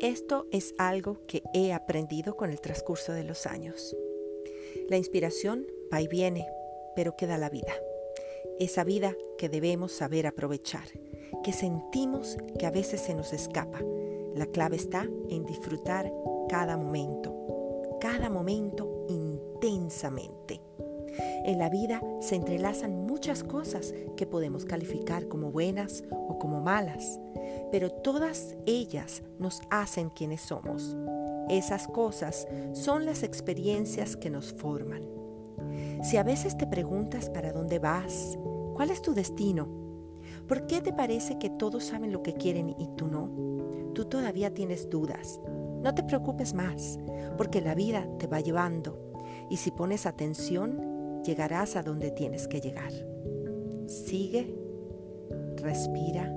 Esto es algo que he aprendido con el transcurso de los años. La inspiración va y viene, pero queda la vida. Esa vida que debemos saber aprovechar, que sentimos que a veces se nos escapa. La clave está en disfrutar cada momento, cada momento intensamente. En la vida se entrelazan muchas cosas que podemos calificar como buenas o como malas, pero todas ellas nos hacen quienes somos. Esas cosas son las experiencias que nos forman. Si a veces te preguntas para dónde vas, cuál es tu destino, ¿por qué te parece que todos saben lo que quieren y tú no? Tú todavía tienes dudas. No te preocupes más, porque la vida te va llevando y si pones atención, llegarás a donde tienes que llegar. Sigue, respira.